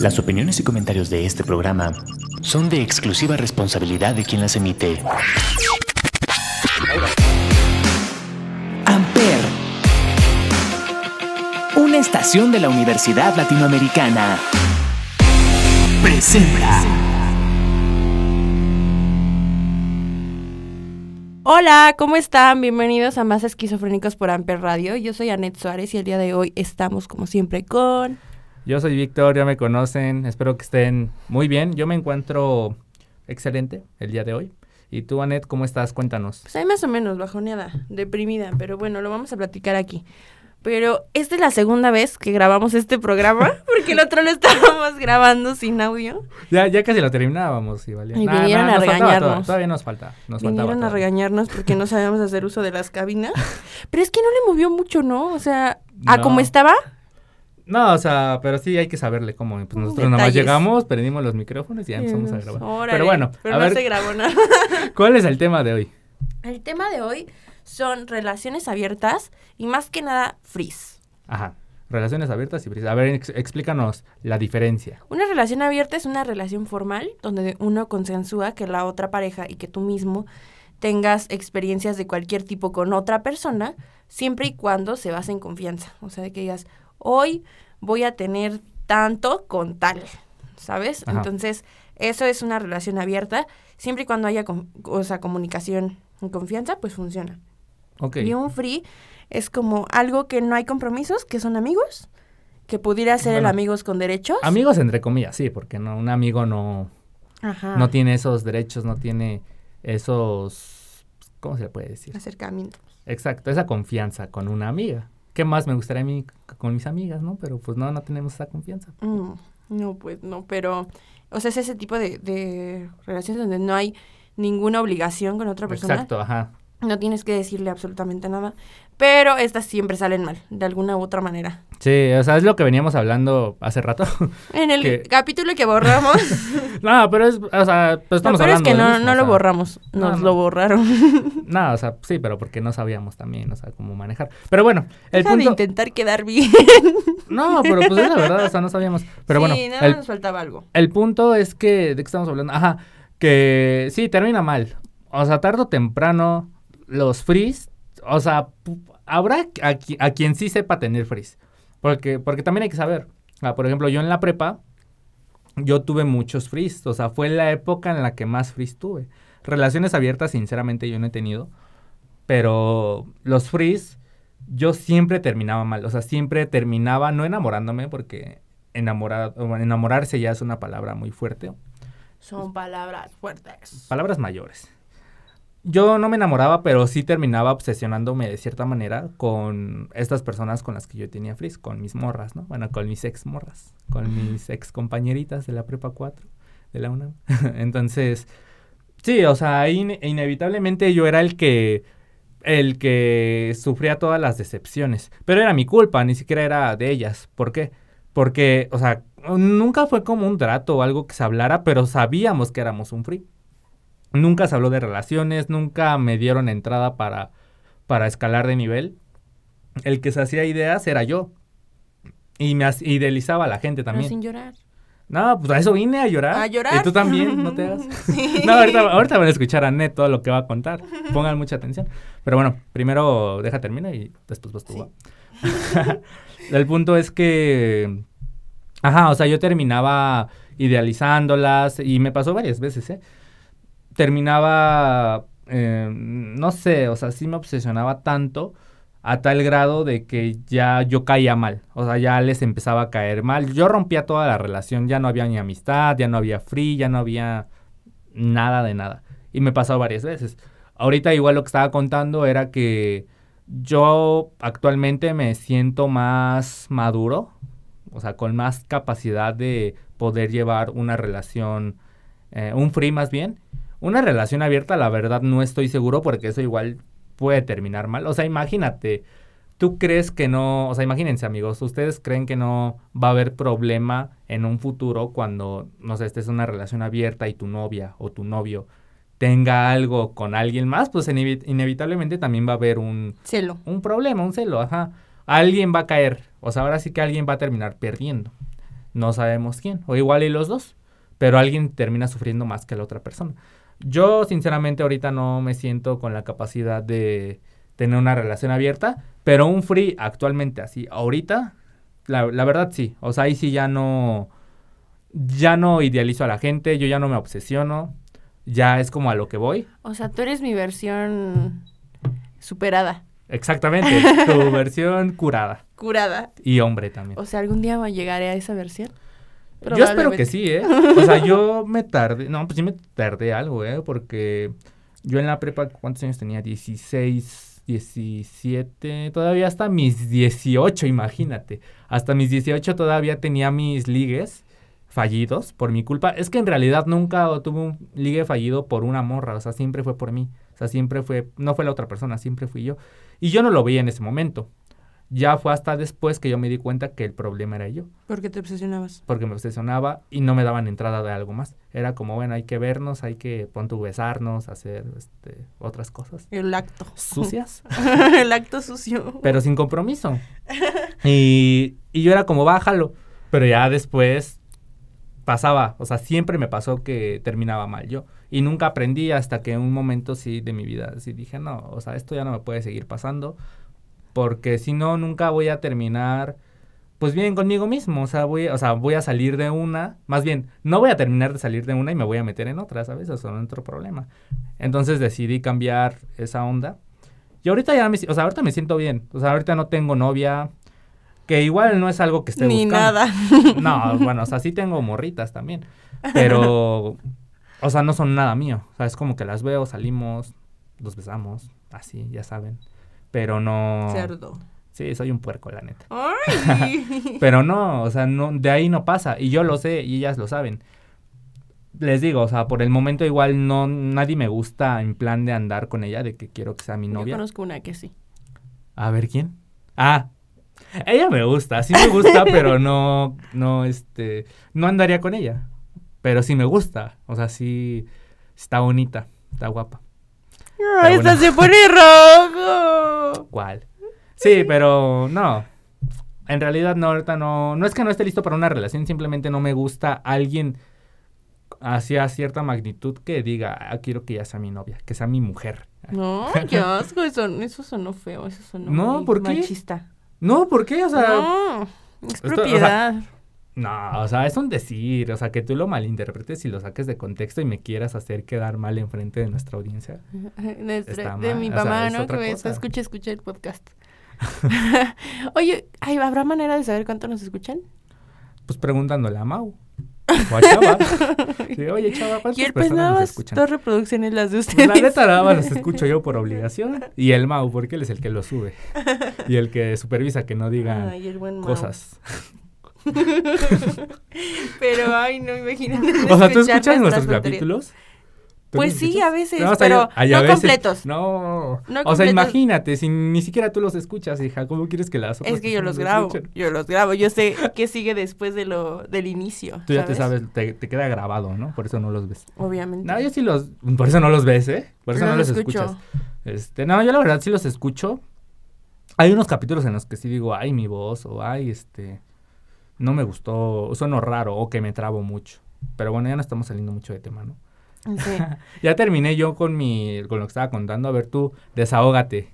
Las opiniones y comentarios de este programa son de exclusiva responsabilidad de quien las emite. Amper, una estación de la Universidad Latinoamericana, presenta. Hola, ¿cómo están? Bienvenidos a Más Esquizofrénicos por Amper Radio. Yo soy Anet Suárez y el día de hoy estamos como siempre con... Yo soy Víctor, ya me conocen, espero que estén muy bien. Yo me encuentro excelente el día de hoy. ¿Y tú, Anet, cómo estás? Cuéntanos. Pues hay más o menos bajoneada, deprimida, pero bueno, lo vamos a platicar aquí. Pero esta es la segunda vez que grabamos este programa, porque el otro lo estábamos grabando sin audio. Ya, ya casi lo terminábamos, y valía. Y Nah, vinieron nah, a regañarnos. Todavía, todavía nos falta. Nos Vinieron faltaba a regañarnos porque no sabíamos hacer uso de las cabinas. Pero es que no le movió mucho, ¿no? O sea, a como estaba, No, o sea, pero sí hay que saberle cómo. Pues nosotros nomás Detalles. llegamos, prendimos los micrófonos y ya empezamos a grabar. Órale, pero bueno, pero a no ver, se grabó nada. ¿cuál es el tema de hoy? El tema de hoy son relaciones abiertas y más que nada frizz. Ajá. Relaciones abiertas y frías. A ver, ex- explícanos la diferencia. Una relación abierta es una relación formal donde uno consensúa que la otra pareja y que tú mismo tengas experiencias de cualquier tipo con otra persona, siempre y cuando se base en confianza. O sea, de que digas, hoy voy a tener tanto con tal, ¿sabes? Ajá. Entonces, eso es una relación abierta. Siempre y cuando haya o sea, comunicación y confianza, pues funciona. Ok. Y un free es como algo que no hay compromisos, que son amigos, que pudiera ser el amigos con derechos. Amigos entre comillas, sí, porque no, un amigo no, Ajá. no tiene esos derechos, no tiene esos... ¿Cómo se le puede decir? acercamiento. Exacto, esa confianza con una amiga. ¿Qué más me gustaría a mí con mis amigas, no? Pero pues no, no tenemos esa confianza. Mm, no, pues no, pero, o sea, es ese tipo de, de relaciones donde no hay ninguna obligación con otra persona. Exacto, ajá. No tienes que decirle absolutamente nada, pero estas siempre salen mal, de alguna u otra manera. Sí, o sea, es lo que veníamos hablando hace rato. En el Que- capítulo que borramos, no, pero es, o sea, pues lo estamos peor es hablando que de no, mismo, no lo sea, borramos, no, nos no. lo borraron. No, o sea, sí, pero porque no sabíamos también, o sea, cómo manejar. Pero bueno, el Deja de punto... intentar quedar bien. No, pero pues es la verdad, o sea, no sabíamos. Pero sí, bueno, nada el, nos faltaba algo. el punto es que, ¿de qué estamos hablando? Ajá, que sí, termina mal. O sea, tarde o temprano, los frees, o sea, habrá a, a quien sí sepa tener frees. Porque, porque también hay que saber. Ah, por ejemplo, yo en la prepa, yo tuve muchos frees. O sea, fue la época en la que más frees tuve. Relaciones abiertas, sinceramente, yo no he tenido. Pero los frees, yo siempre terminaba mal. O sea, siempre terminaba no enamorándome, porque enamorar, o enamorarse ya es una palabra muy fuerte. Son palabras fuertes. Palabras mayores. Yo no me enamoraba, pero sí terminaba obsesionándome de cierta manera con estas personas con las que yo tenía frizz, con mis morras, ¿no? Bueno, con mis ex morras, con mis ex compañeritas de la prepa 4, de la UNAM. Entonces, sí, o sea, ine- inevitablemente yo era el que el que sufría todas las decepciones, pero era mi culpa, ni siquiera era de ellas. ¿Por qué? Porque, o sea, nunca fue como un trato o algo que se hablara, pero sabíamos que éramos un free. Nunca se habló de relaciones, nunca me dieron entrada para, para escalar de nivel. El que se hacía ideas era yo. Y me idealizaba a la gente Pero también. sin llorar. No, pues a eso vine a llorar. A llorar. Y tú también, no te hagas. Sí. No, ahorita, ahorita van a escuchar a Net todo lo que va a contar. Pongan mucha atención. Pero bueno, primero deja termino y después vas tú. Sí. El punto es que. Ajá, o sea, yo terminaba idealizándolas y me pasó varias veces, ¿eh? Terminaba. eh, no sé, o sea, sí me obsesionaba tanto a tal grado de que ya yo caía mal, o sea, ya les empezaba a caer mal. Yo rompía toda la relación, ya no había ni amistad, ya no había free, ya no había nada de nada. Y me pasó varias veces. Ahorita igual lo que estaba contando era que yo actualmente me siento más maduro, o sea, con más capacidad de poder llevar una relación, eh, un free más bien. Una relación abierta, la verdad, no estoy seguro porque eso igual puede terminar mal. O sea, imagínate, tú crees que no, o sea, imagínense amigos, ustedes creen que no va a haber problema en un futuro cuando, no sé, estés en una relación abierta y tu novia o tu novio tenga algo con alguien más, pues inevi- inevitablemente también va a haber un, Celo. un problema, un celo, ajá. Alguien va a caer, o sea, ahora sí que alguien va a terminar perdiendo. No sabemos quién. O igual y los dos. Pero alguien termina sufriendo más que la otra persona. Yo, sinceramente, ahorita no me siento con la capacidad de tener una relación abierta. Pero un free actualmente así, ahorita, la, la verdad sí. O sea, ahí sí ya no. Ya no idealizo a la gente, yo ya no me obsesiono. Ya es como a lo que voy. O sea, tú eres mi versión superada, Exactamente, tu versión curada. curada. Y hombre también. O sea, algún día llegaré a esa versión. Yo espero que sí, ¿eh? O sea, yo me tardé, no, pues sí me tardé algo, ¿eh? Porque yo en la prepa, ¿cuántos años tenía? 16, 17, todavía hasta mis 18, imagínate. Hasta mis 18 todavía tenía mis ligues fallidos por mi culpa. Es que en realidad nunca tuve un ligue fallido por una morra, o sea, siempre fue por mí. O sea, siempre fue, no fue la otra persona, siempre fui yo. Y yo no lo veía en ese momento. Ya fue hasta después que yo me di cuenta que el problema era yo Porque te obsesionabas. porque me obsesionaba y no me daban entrada de algo más. Era como, bueno, hay que vernos, hay que pronto besarnos, hacer este, otras cosas El acto. sucias, el acto sucio. pero sin compromiso. Y, y yo era como, bájalo. Pero ya después pasaba, o sea, siempre me pasó que terminaba mal yo. Y nunca aprendí hasta que en un momento sí de mi vida, sí dije, no, o sea, esto ya no me puede seguir pasando. Porque si no, nunca voy a terminar pues bien conmigo mismo, o sea, voy, o sea, voy a salir de una, más bien, no voy a terminar de salir de una y me voy a meter en otra, ¿sabes? Eso es otro problema. Entonces decidí cambiar esa onda. Y ahorita ya me, o sea, ahorita me siento bien, o sea, ahorita no tengo novia, que igual no es algo que esté Ni buscando. nada. No, bueno, o sea, sí tengo morritas también, pero, o sea, no son nada mío, o sea, es como que las veo, salimos, los besamos, así, ya saben, pero no... Cerdo. Sí, soy un puerco, la neta. Ay. Pero no, o sea, no, de ahí no pasa. Y yo lo sé y ellas lo saben. Les digo, o sea, por el momento igual no, nadie me gusta en plan de andar con ella, de que quiero que sea mi Yo novia. conozco una que sí. A ver, ¿quién? Ah, ella me gusta, sí me gusta, pero no, no, este, no andaría con ella. Pero sí me gusta, o sea, sí está bonita, está guapa. Ay, esta se pone rojo. ¿Cuál? Sí, pero no. En realidad no, ahorita no. No es que no esté listo para una relación, simplemente no me gusta alguien hacia cierta magnitud que diga, ah, quiero que ella sea mi novia, que sea mi mujer. No, qué asco, eso, eso sonó feo, eso sonó No, muy ¿por qué? machista. No, ¿por qué? O sea, no, es esto- o sea, propiedad. No, o sea, es un decir, o sea, que tú lo malinterpretes y lo saques de contexto y me quieras hacer quedar mal enfrente de nuestra audiencia. Nuestra- Está de mi o sea, mamá, es ¿no? Que me cosa. escucha, escucha el podcast. Oye, ay, ¿habrá manera de saber cuánto nos escuchan? Pues preguntándole a Mau. O a Chava. Sí, Oye, Chava, ¿cuántas Y el pues personas nada nos escuchan? dos reproducciones las de Pues ustedes. la neta nada más los escucho yo por obligación. Y el Mau, porque él es el que lo sube. Y el que supervisa que no digan Mau. Pero, ay, no, imagínate. O sea, ¿tú escuchas nuestros capítulos? ¿Tú Pues sí, escuchas? a veces, o sea, pero ay, no veces- completos. No. No o sea, completos. imagínate, si ni siquiera tú los escuchas, hija, ¿cómo quieres que las Es que yo los grabo, escuchen? yo los grabo, yo sé qué sigue después de lo del inicio. Tú ya te sabes, te, te queda grabado, ¿no? Por eso no los ves. Obviamente. No, yo sí los, por eso no los ves, ¿eh? Por eso no Los los escucho. escuchas. Este, no, yo la verdad sí los escucho. Hay unos capítulos en los que sí digo, ay, mi voz, o ay, este, no me gustó, sueno raro, o que me trabo mucho. Pero bueno, ya no estamos saliendo mucho de tema, ¿no? Sí. Ya terminé yo con mi, con lo que estaba contando. A ver, tú, desahógate.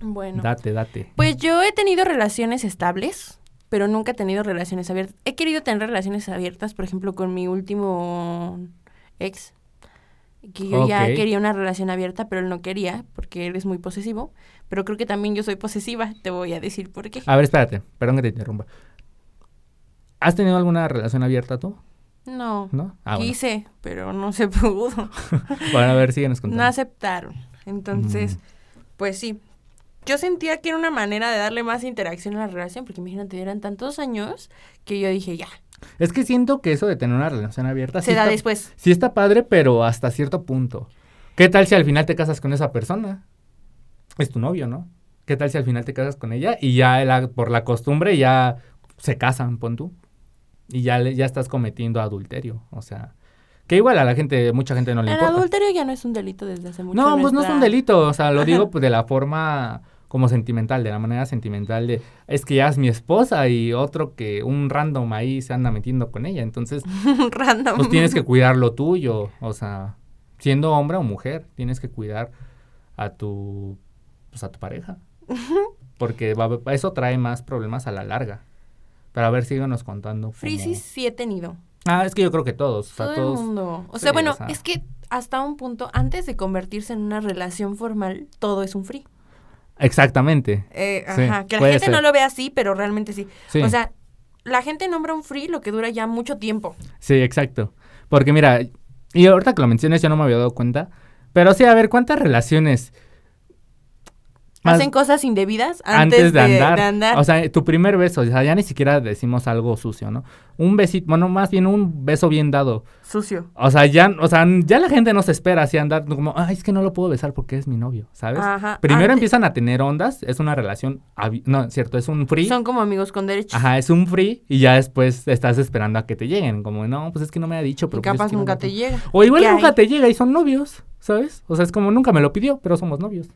Bueno. Date, date. Pues yo he tenido relaciones estables, pero nunca he tenido relaciones abiertas. He querido tener relaciones abiertas, por ejemplo, con mi último ex, que yo ya quería una relación abierta, pero él no quería, porque él es muy posesivo. Pero creo que también yo soy posesiva, te voy a decir por qué. A ver, espérate, perdón que te interrumpa. ¿Has tenido alguna relación abierta tú? No, ¿No? Ah, bueno. quise, pero no se pudo. Bueno, a ver, síguenos contando. No aceptaron. Entonces, Mm. pues sí. Yo sentía que era una manera de darle más interacción a la relación, porque imagínate, eran tantos años que yo dije, ya, Es que siento que eso de tener una relación abierta se sí da está, después. sí está padre, pero hasta cierto punto. ¿Qué tal si al final te casas con esa persona? Es tu novio, ¿no? ¿Qué tal si al final te casas con ella y ya la- por la costumbre ya se casan, pon tú? Y ya, ya estás cometiendo adulterio. O sea, que igual a la gente, mucha gente no le El importa. adulterio ya no es un delito desde hace mucho. No, pues no es un delito, o sea, lo digo pues, de la forma como sentimental, de la manera sentimental de, es que ya es mi esposa y otro que un random ahí se anda metiendo con ella, entonces, Random. pues tienes que cuidar lo tuyo, o sea, siendo hombre o mujer, tienes que cuidar a tu, pues a tu pareja, porque va- eso trae más problemas a la larga. Pero a ver, síganos contando. cómo- Frisis sí he tenido. Ah, es que yo creo que todos, o sea, Todo todos. el mundo. O Sí, sea, bueno, o sea. es que hasta un punto, antes de convertirse en una relación formal, todo es un free. Exactamente. Eh, Sí, ajá, que la gente no lo ve así, pero realmente sí. Sí. O sea, la gente nombra un free lo que dura ya mucho tiempo. Sí, exacto. Porque mira, y ahorita que lo mencionas yo no me había dado cuenta, pero sí, a ver, ¿cuántas relaciones más Hacen cosas indebidas antes, de, andar? de andar. O sea, tu primer beso, o sea, ya ni siquiera decimos algo sucio, ¿no? Un besito, bueno, más bien un beso bien dado. Sucio. O sea, ya, o sea, ya la gente no se espera así andar como, ay, es que no lo puedo besar porque es mi novio, ¿sabes? Ajá. Primero antes- empiezan a tener ondas, es una relación, no, cierto, es un free. Son como amigos con derechos. Ajá, es un free y ya después estás esperando a que te lleguen. Como, no, pues es que no me ha dicho, y pero pues es capaz nunca te llega. O igual ¿Qué nunca hay? te llega y son novios, ¿sabes? O sea, es como nunca me lo pidió, pero somos novios.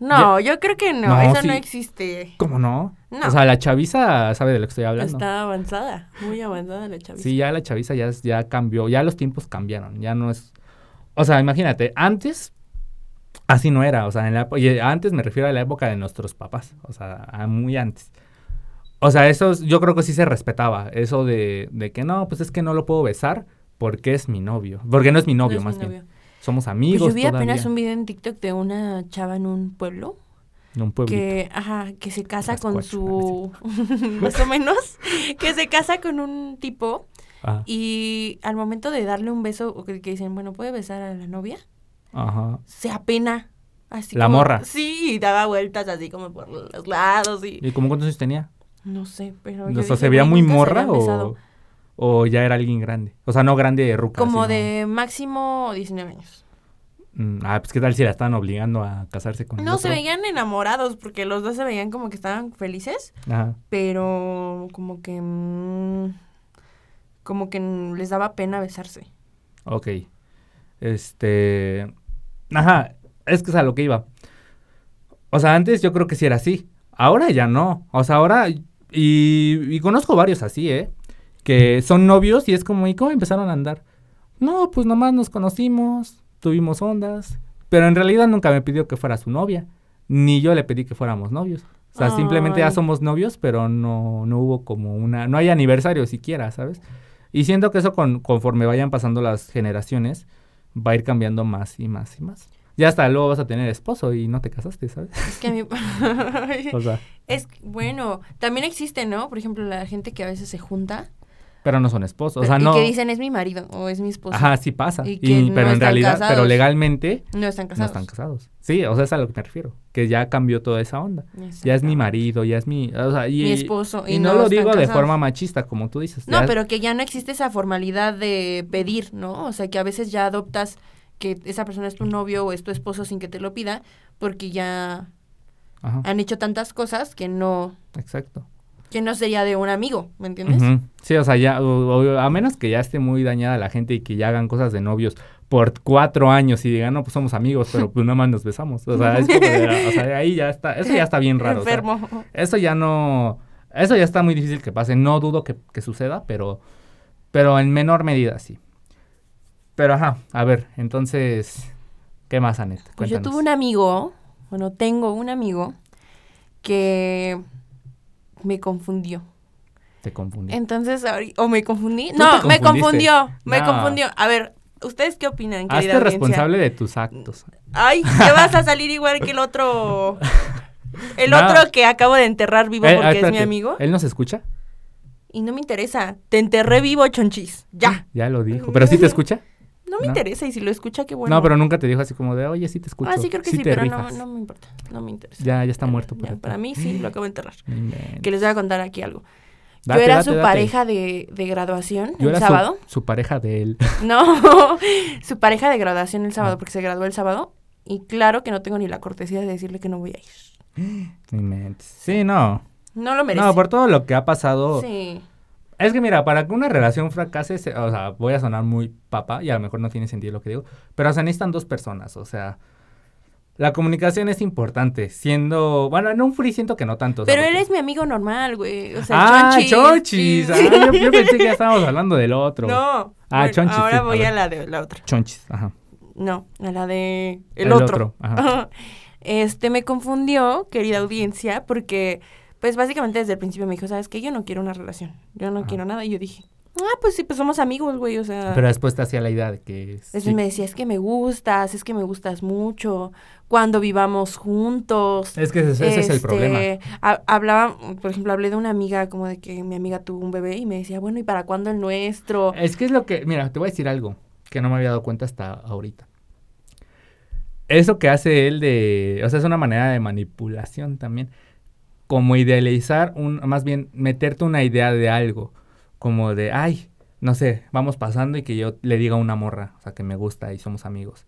No, yo creo que no, No, eso sí. no existe. ¿Cómo no? No. O sea, la chaviza sabe de lo que estoy hablando. Está avanzada, muy avanzada la chaviza. Sí, ya la chaviza ya, ya cambió, ya los tiempos cambiaron, ya no es... O sea, imagínate, antes así no era, o sea, en la, y antes me refiero a la época de nuestros papás, o sea, a muy antes. O sea, eso es- yo creo que sí se respetaba, eso de, de que no, pues es que no lo puedo besar porque es mi novio, porque no es mi No novio mi más bien. Somos Pues amigos yo vi todavía. apenas un video en TikTok de una chava en un pueblo en un pueblito. que, ajá, que se casa Las con cuatro, su, más o menos, que se casa con un tipo Ah, y al momento de darle un beso, o que, que dicen, bueno, ¿puede besar a la novia? ajá. Se apena. Así La como- morra. Sí, y daba vueltas así como por los lados y... ¿Y como cuántos años tenía? No sé, pero... O sea, ¿se veía "Güey, muy morra habían besado". o, o ya era alguien grande? O sea, no grande ruca. Como sino- de máximo 19 años. Mm, ah, pues qué tal si la estaban obligando a casarse con el No, se veían enamorados porque los dos se veían como que estaban felices, Ajá. pero como que... mm, como que les daba pena besarse. Ok. Este. Ajá. Es que es a lo que iba. O sea, antes yo creo que sí era así. Ahora ya no. O sea, ahora. Y, y conozco varios así, ¿eh? Que son novios y es como, ¿y cómo empezaron a andar? No, pues nomás nos conocimos, tuvimos ondas. Pero en realidad nunca me pidió que fuera su novia. Ni yo le pedí que fuéramos novios. O sea, simplemente ya somos novios, pero no, no hubo como una. No hay aniversario siquiera, ¿sabes? Y siento que eso con, conforme vayan pasando las generaciones, va a ir cambiando más y más y más. Ya hasta luego vas a tener esposo y no te casaste, ¿sabes? Es que a mí... O sea, es bueno, también existe, ¿no? Por ejemplo, la gente que a veces se junta pero no son esposos. O sea, y no. que dicen es mi marido o es mi esposo. Ajá, sí pasa. Y no pero en realidad, pero legalmente No están no casados. están casados. Sí, o sea, es a lo que me refiero. Que ya cambió toda esa onda. Ya es mi marido, ya es mi. O sea, y, Mi esposo. Y, no, lo digo de forma machista, como tú dices. No, ya- pero que ya no existe esa formalidad de pedir, ¿no? O sea, que a veces ya adoptas que esa persona es tu novio o es tu esposo sin que te lo pida, porque ya Ajá, han hecho tantas cosas que no, exacto. Que no sería de un amigo, ¿me entiendes? Sí, o sea, ya, o- o- a menos que ya esté muy dañada la gente y que ya hagan cosas de novios por cuatro años y digan, no, pues somos amigos, pero pues nada más nos besamos. O sea, es como de- o sea, ahí ya está, eso ya está bien raro. o sea, Enfermo. eso ya no, eso ya está muy difícil que pase. No dudo que, que suceda, pero, pero en menor medida sí. Pero ajá, a ver, entonces, ¿qué más, Anet? Pues yo tuve un amigo, bueno, tengo un amigo que me confundió. Te confundí. Entonces, ¿o me confundí? No, te me confundió, me No. confundió. A ver, ¿ustedes qué opinan, Hazte responsable de tus actos. Ay, ¿qué vas a salir igual que el otro? El No. otro que acabo de enterrar vivo Eh, porque es mi amigo. ¿Él nos escucha? Y no me interesa. Te enterré vivo, chonchis. Ya. Ya lo dijo. ¿Pero sí te escucha? No me No. interesa y si lo escucha, qué bueno. No, pero nunca te dijo así como de, oye, sí te escucho. Ah, sí, creo que sí, pero no, rifas". no me importa. No me interesa. Ya, ya está muerto. Ya, para ti. para mí sí, lo acabo de enterrar. Que les voy a contar aquí algo. Date, Yo era date, su date. pareja de, de graduación Yo el era sábado. Su, pareja de él. No, su pareja de graduación el sábado, Ah. porque se graduó el sábado. Y claro que no tengo ni la cortesía de decirle que no voy a ir. Sí, no. No lo merece. No, por todo lo que ha pasado. Sí. Es que mira, para que una relación fracase, se- o sea, voy a sonar muy papa y a lo mejor no tiene sentido lo que digo, pero se necesitan dos personas, o sea, la comunicación es importante, siendo, bueno, en un free siento que no tanto. o Pero él porque- es mi amigo normal, güey. O sea, ah, chonchis. Ah, yo, yo pensé que ya estábamos hablando del otro. No. Ah, Bueno, chonchis, Ahora sí, voy a, la de la otra. Chonchis, ajá. No, a la de el, El otro. otro, ajá. Este me confundió, querida audiencia, porque pues básicamente desde el principio me dijo, ¿sabes qué? Yo no quiero una relación. Yo no Ajá. quiero nada. Y yo dije, ah, pues sí, pues somos amigos, güey. O sea, Pero después te hacía la idea de que... Entonces sí. me decía, es que me gustas, es que me gustas mucho, cuando vivamos juntos. Es que ese, ese es el Este, problema. ha- hablaba, por ejemplo, hablé de una amiga, como de que mi amiga tuvo un bebé y me decía, bueno, ¿y para cuándo el nuestro? Es que es lo que, mira, te voy a decir algo que no me había dado cuenta hasta ahorita. Eso que hace él de, o sea, es una manera de manipulación también, como idealizar un, más bien meterte una idea de algo, como de, ay, no sé, vamos pasando y que yo le diga a una morra, o sea, que me gusta y somos amigos.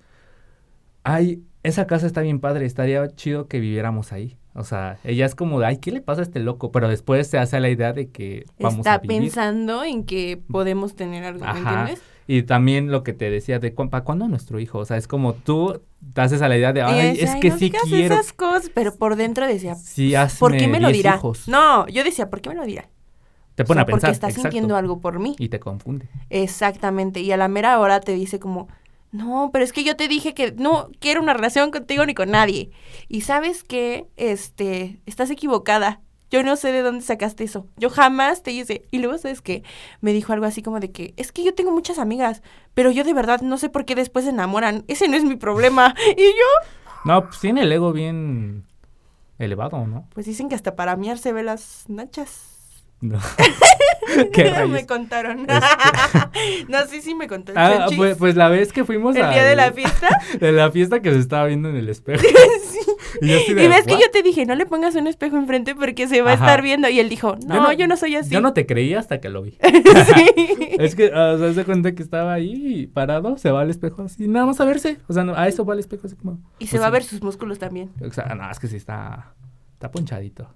Ay, esa casa está bien padre, estaría chido que viviéramos ahí. O sea, ella es como de, ay, ¿qué le pasa a este loco? Pero después se hace la idea de que vamos Está a vivir. pensando en que podemos tener algo, ¿me entiendes? Y también lo que te decía de ¿para cuándo nuestro hijo? O sea, es como tú te haces a la idea de, ay, es "Ay, que no sí quiero. esas cosas, pero por dentro decía, Sí, hazme ¿por qué me lo 10 dirá? hijos. No, yo decía, ¿por qué me lo dirá? Te O pone sea, a pensar. Porque está exacto, sintiendo algo por mí. Y te confunde. Exactamente. Y a la mera hora te dice como, no, pero es que yo te dije que no quiero una relación contigo ni con nadie. Y sabes que, este, estás equivocada. Yo no sé de dónde sacaste eso. Yo jamás te hice. Y luego, ¿sabes qué? Me dijo algo así como de que, es que yo tengo muchas amigas, pero yo de verdad no sé por qué después se enamoran. Ese no es mi problema. Y yo, No, pues tiene el ego bien elevado, ¿no? pues dicen que hasta para miar se ve las nachas. No. ¿Qué me rayos? contaron. Este- no, sí, sí me contó el Ah, pues, pues la vez que fuimos el día de la fiesta. de la fiesta que se estaba viendo en el espejo. Sí. Y yo así de, Y ves que yo te dije, no le pongas un espejo enfrente porque se va Ajá. a estar viendo. Y él dijo, no, yo no, soy así. Yo no te creí hasta que lo vi. Es que, ah, se hace cuenta que estaba ahí parado, se va al espejo así, nada más a verse. O sea, no, a eso va al espejo así como. Y se pues va a ver sus músculos también. O sea, no, es que sí está. Está ponchadito.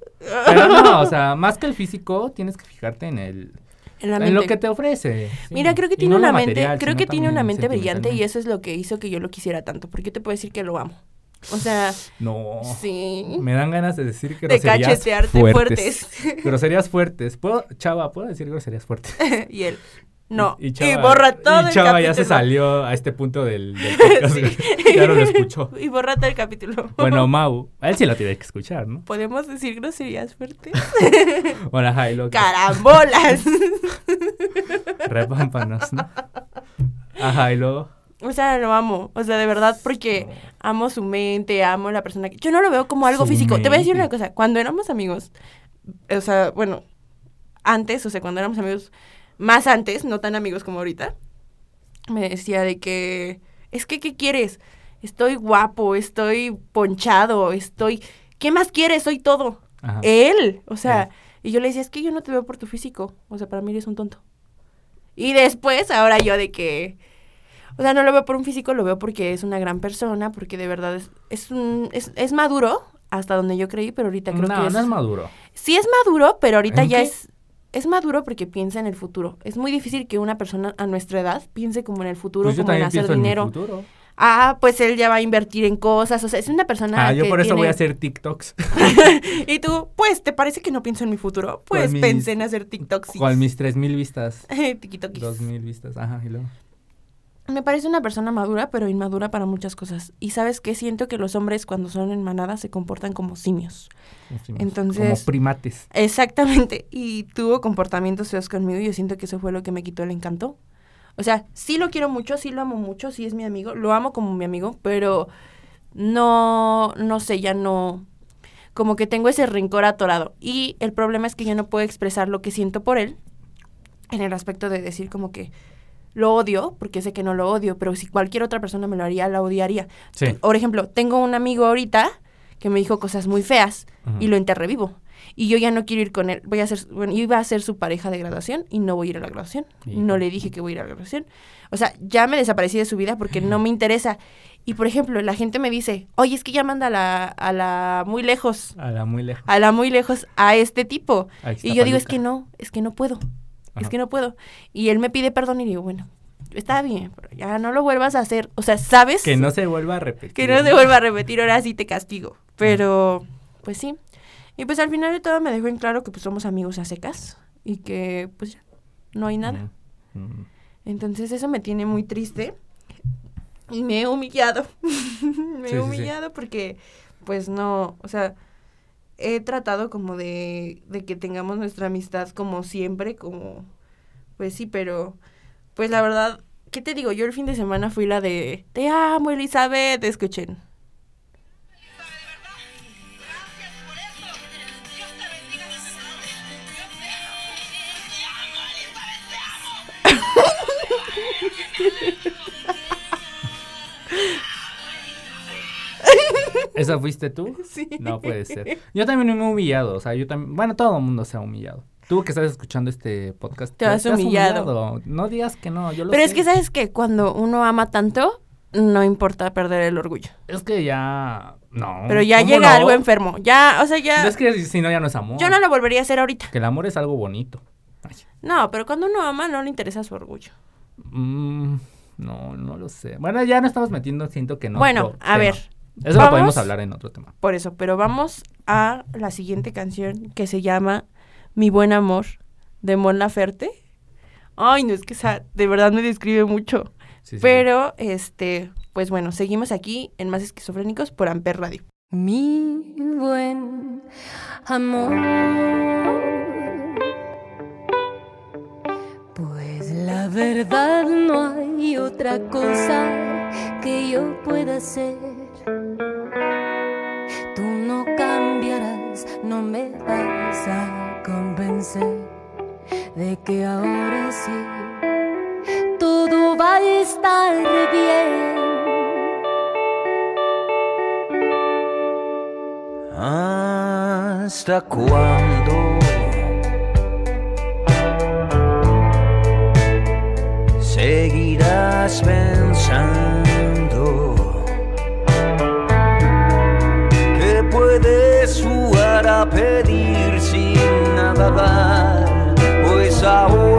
Pero no, o sea, más que el físico, tienes que fijarte en el. En la En mente. lo que te ofrece. sí. Mira, creo que tiene no una mente, creo que tiene una mente brillante y eso es lo que hizo que yo lo quisiera tanto. Porque yo te puedo decir que lo amo. O sea, No. sí. Me dan ganas de decir De groserías cachetearte fuertes. fuertes. groserías fuertes. ¿Puedo, Chava, ¿puedo decir groserías fuertes? y él, no. Y, Y, Chava, borra todo y el Chava ya se salió a este punto del, del podcast. Sí. güey. ya no lo escuchó. Y borra todo el capítulo. Bueno, Mau, a él sí lo tiene que escuchar, ¿no? ¿Podemos decir groserías fuertes? Bueno, ajá, y luego que- ¡Carambolas! repámpanos, ¿no? Ajá, y luego... O sea, lo amo. O sea, de verdad, porque amo su mente, amo la persona que... Yo no lo veo como algo Su físico. Te voy a decir una cosa. Cuando éramos amigos, o sea, bueno, antes, o sea, cuando éramos amigos, más antes, no tan amigos como ahorita, me decía de que, es que, ¿qué quieres? Estoy guapo, estoy ponchado, estoy... ¿Qué más quieres? Soy todo. Ajá. Él, o sea, y yo le decía, es que yo no te veo por tu físico. O sea, para mí eres un tonto. Y después, ahora yo de que... O sea, no lo veo por un físico, lo veo porque es una gran persona, porque de verdad es, es, un, es, es maduro, hasta donde yo creí, pero ahorita creo no, que es... no es maduro. Sí es maduro, pero ahorita ¿En ya qué? es... Es maduro porque piensa en el futuro. Es muy difícil que una persona a nuestra edad piense como en el futuro, Pues como en hacer pienso en mi dinero. futuro. Ah, pues él ya va a invertir en cosas. O sea, es una persona Ah, yo que por eso voy a hacer TikToks. y tú, pues, ¿te parece que no pienso en mi futuro? Pues mis- pensé en hacer TikToks. Con mis 3000 vistas. TikTokis. 2000 vistas. Ajá, y luego. Me parece una persona madura, pero inmadura para muchas cosas. Y sabes qué? Siento que los hombres cuando son en manada se comportan como simios. Decimos, Entonces- Como primates. Exactamente. Y tuvo comportamientos feos conmigo y yo siento que eso fue lo que me quitó el encanto. O sea, sí lo quiero mucho, sí lo amo mucho, sí es mi amigo, lo amo como mi amigo, pero no, no sé, ya no, como que tengo ese rencor atorado. Y el problema es que yo no puedo expresar lo que siento por él en el aspecto de decir como que lo odio, porque sé que no lo odio, pero si cualquier otra persona me lo haría, la odiaría. Sí. Por ejemplo, tengo un amigo ahorita que me dijo cosas muy feas y lo enterré vivo. Y yo ya no quiero ir con él. Voy a ser, bueno, iba a ser su pareja de graduación y no voy a ir a la graduación. No le dije que voy a ir a la graduación. O sea, ya me desaparecí de su vida porque no me interesa. Y por ejemplo, la gente me dice, oye, es que ya manda a la, a la muy lejos, A la muy lejos. a la muy lejos a este tipo. Y yo digo, es que no, es que no puedo. Es que no puedo. Y él me pide perdón y digo, bueno, está bien, pero ya no lo vuelvas a hacer. O sea, ¿sabes? Que no se vuelva a repetir. Que no se vuelva a repetir, ahora sí te castigo. Pero, pues sí. Y pues al final de todo me dejó en claro que pues somos amigos a secas y que pues ya, no hay nada. Entonces eso me tiene muy triste y me he humillado. me Sí, he sí. humillado porque pues no, o sea, he tratado como de, de que tengamos nuestra amistad como siempre, como pues sí, pero pues la verdad, ¿qué te digo? Yo el fin de semana fui la de Te amo, Elizabeth, escuchen. ¿Esa fuiste tú? Sí. No puede ser. Yo también me he humillado, o sea, yo también, bueno, todo el mundo se ha humillado. Tú que estás escuchando este podcast. Te has humillado. No digas que no, yo lo Pero es que sabes que cuando uno ama tanto, no importa perder el orgullo. Es que ya, no. Pero ya ¿cómo llega no? algo enfermo. Ya, o sea, ya. Es que si no, ya no es amor. Yo no lo volvería a hacer ahorita. Que el amor es algo bonito. Ay, No, pero cuando uno ama, no le interesa su orgullo. mm, no, no lo sé. Bueno, ya no estamos metiendo, siento que no. bueno, a ver, Eso lo podemos hablar en otro tema. por eso. Pero vamos a la siguiente canción que se llama Mi buen amor de Mon Laferte. Ay, no es que esa de verdad me describe mucho. Sí, sí, sí. Pero, este, pues bueno, seguimos aquí en Más Esquizofrénicos por Amper Radio. Mi buen amor. Pues la verdad no hay otra cosa que yo pueda hacer. Tú no cambiarás, no me vas a convencer de que ahora sí todo va a estar bien. ¿Hasta cuándo? Seguirás pensando pedir sin nada dar, pues ahora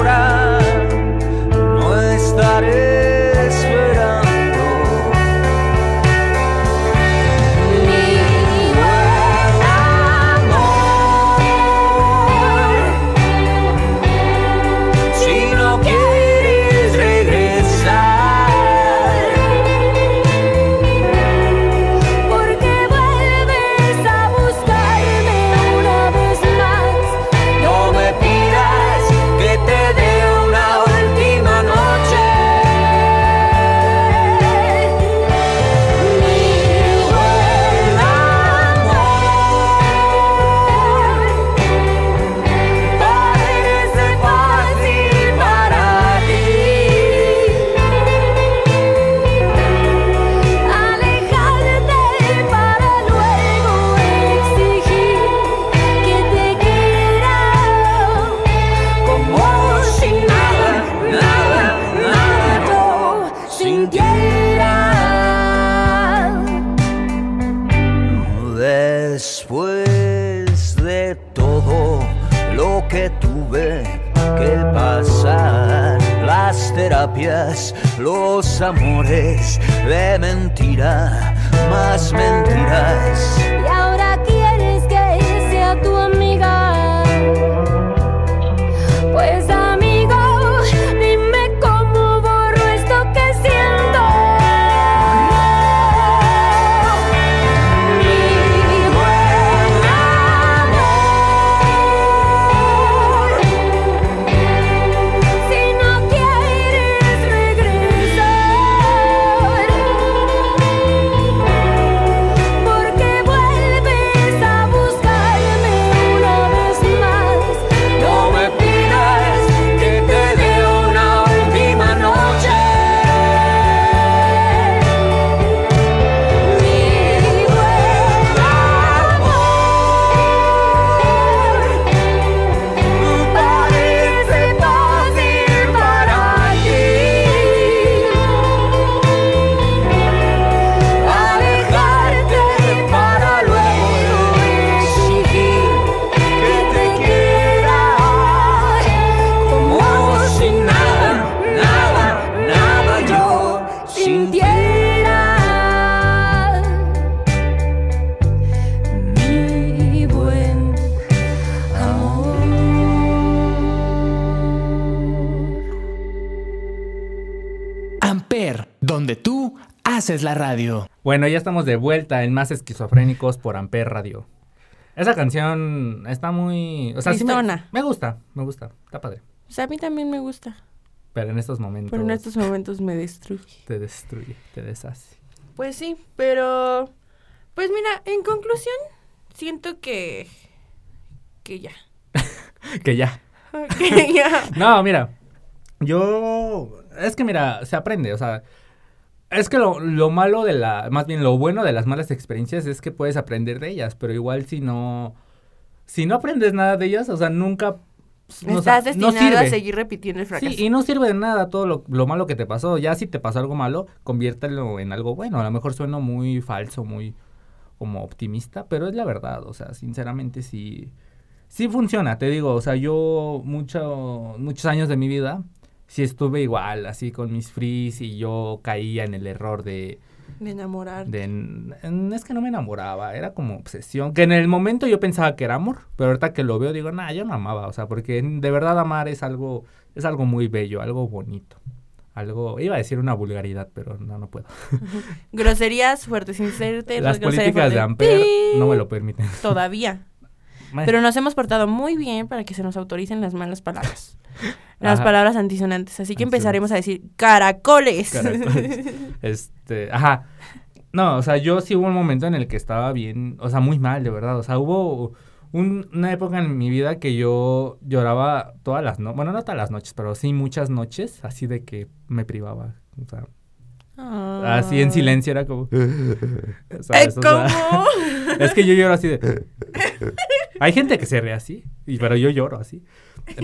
ya estamos de vuelta en Más Esquizofrénicos por Amper Radio. Esa canción está muy... O sea, sí me, me gusta, me gusta, está padre. O sea, a mí también me gusta, Pero en estos momentos pero en estos momentos me destruye. te destruye, te deshace. Pues sí, pero... Pues mira, en conclusión, siento que... Que ya. Que ya. que ya. No, mira, yo... Es que mira, se aprende, o sea... Es que lo, lo malo de la... Más bien, lo bueno de las malas experiencias es que puedes aprender de ellas, pero igual si no... Si no aprendes nada de ellas, o sea, nunca... no, o sea, Estás no destinado a sirve. seguir repitiendo el fracaso. Sí, y no sirve de nada todo lo, lo malo que te pasó. Ya si te pasó algo malo, conviértelo en algo bueno. A lo mejor suena muy falso, muy como optimista, pero es la verdad. O sea, sinceramente sí, sí funciona. Te digo, o sea, yo mucho, muchos años de mi vida sí estuve igual, así con mis frees y yo caía en el error de... De enamorar. es que no me enamoraba, era como obsesión. Que en el momento yo pensaba que era amor, pero ahorita que lo veo digo, nah, yo no amaba, o sea, porque de verdad amar es algo, es algo muy bello, algo bonito. Algo, iba a decir una vulgaridad, pero no, no puedo. Groserías fuertes, sin serte. Las políticas de. Amper no me lo permiten. Todavía. Pero nos hemos portado muy bien para que se nos autoricen las malas palabras. Las Ajá. palabras antisonantes. Así que empezaremos a decir caracoles. Caracoles. este, ajá. No, o sea, yo sí hubo un momento en el que estaba bien, o sea, muy mal, de verdad. O sea, hubo un- una época en mi vida que yo lloraba todas las noches, bueno, no todas las noches, pero sí muchas noches, así de que me privaba. O sea, así en silencio era como... Ay, ¿sabes? O sea, ¿Cómo? es que yo lloro así de... Hay gente que se ríe así, y, pero yo lloro así.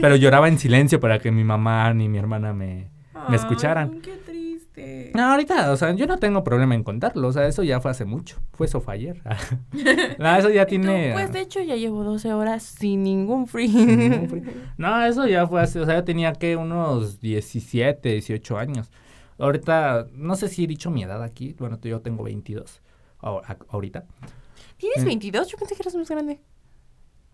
Pero lloraba en silencio para que mi mamá ni mi hermana me, me escucharan. Ay, qué triste. No, ahorita, o sea, yo no tengo problema en contarlo. O sea, eso ya fue hace mucho. Fue eso fue ayer. no, eso ya tiene. Pues de hecho ya llevo 12 horas sin ningún free. sin ningún frío. No, eso ya fue hace. O sea, yo tenía que unos 17, 18 años. Ahorita, no sé si he dicho mi edad aquí. Bueno, yo tengo 22. ahor- a- ahorita. ¿Tienes Eh. 22? Yo pensé que eras más grande.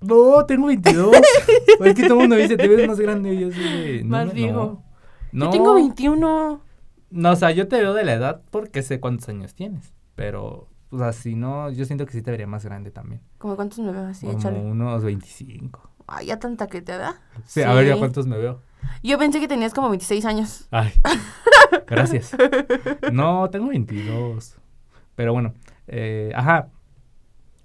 No, tengo 22. es que todo el mundo dice, te ves más grande. Y yo no, Más viejo. No. Yo tengo 21. No, o sea, yo te veo de la edad porque sé cuántos años tienes. Pero, o sea, si no, yo siento que sí te vería más grande también. ¿Cómo cuántos me veo así? Como Échale. unos 25. Ay, ya tanta que te da. Sí, a ver, ya cuántos me veo. Yo pensé que tenías como 26 años. Ay, gracias. No, tengo 22. Pero bueno, eh, ajá.